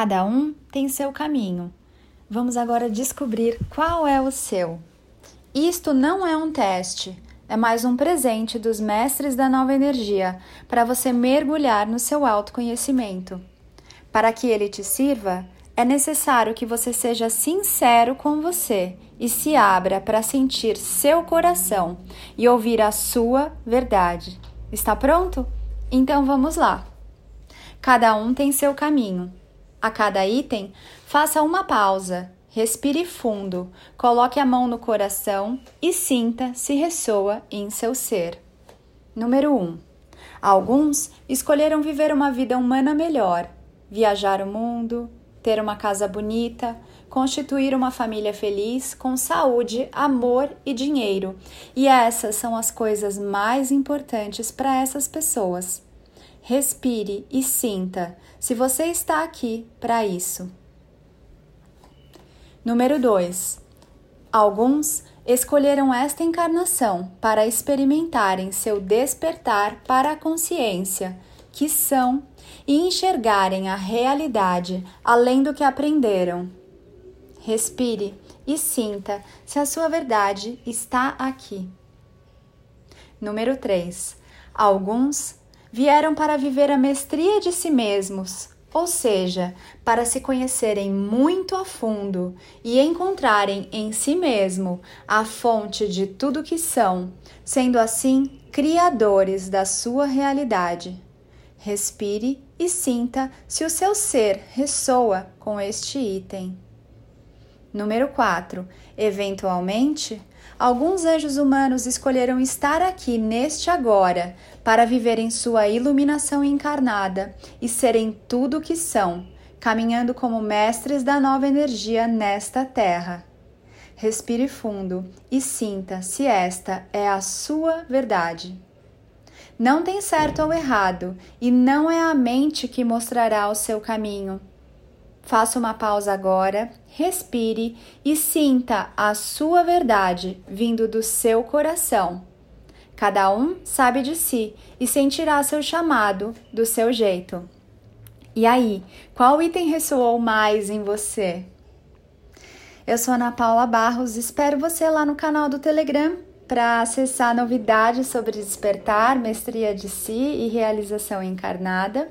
Cada um tem seu caminho. Vamos agora descobrir qual é o seu. Isto não é um teste, é mais um presente dos mestres da nova energia para você mergulhar no seu autoconhecimento. Para que ele te sirva, é necessário que você seja sincero com você e se abra para sentir seu coração e ouvir a sua verdade. Está pronto? Então vamos lá. Cada um tem seu caminho. A cada item, faça uma pausa, respire fundo, coloque a mão no coração e sinta se ressoa em seu ser. Número 1. Um, alguns escolheram viver uma vida humana melhor, viajar o mundo, ter uma casa bonita, constituir uma família feliz com saúde, amor e dinheiro. E essas são as coisas mais importantes para essas pessoas. Respire e sinta se você está aqui para isso. Número 2. Alguns escolheram esta encarnação para experimentarem seu despertar para a consciência, que são, e enxergarem a realidade além do que aprenderam. Respire e sinta se a sua verdade está aqui. Número 3. Alguns vieram para viver a mestria de si mesmos, ou seja, para se conhecerem muito a fundo e encontrarem em si mesmo a fonte de tudo que são, sendo assim criadores da sua realidade. Respire e sinta se o seu ser ressoa com este item. Número 4. Eventualmente, alguns anjos humanos escolheram estar aqui neste agora para viverem sua iluminação encarnada e serem tudo o que são, caminhando como mestres da nova energia nesta terra. Respire fundo e sinta se esta é a sua verdade. Não tem certo ou errado, e não é a mente que mostrará o seu caminho. Faça uma pausa agora, respire e sinta a sua verdade vindo do seu coração. Cada um sabe de si e sentirá seu chamado do seu jeito. E aí, qual item ressoou mais em você? Eu sou Ana Paula Barros, espero você lá no canal do Telegram para acessar novidades sobre despertar, mestria de si e realização encarnada.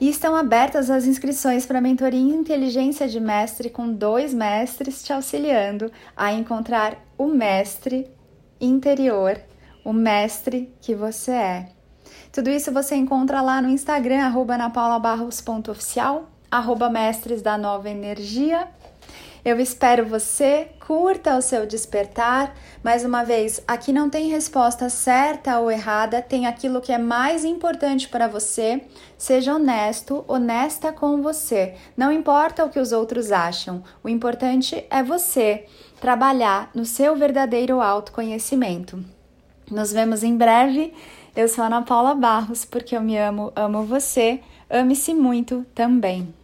E estão abertas as inscrições para a mentoria Inteligência de Mestre com dois mestres te auxiliando a encontrar o mestre interior, o mestre que você é. Tudo isso você encontra lá no Instagram, arroba napaulabarros.oficial, arroba mestres da nova energia eu espero você, curta o seu despertar. Mais uma vez, aqui não tem resposta certa ou errada, tem aquilo que é mais importante para você. Seja honesto, honesta com você. Não importa o que os outros acham, o importante é você trabalhar no seu verdadeiro autoconhecimento. Nos vemos em breve. Eu sou Ana Paula Barros, porque eu me amo, amo você. Ame-se muito também.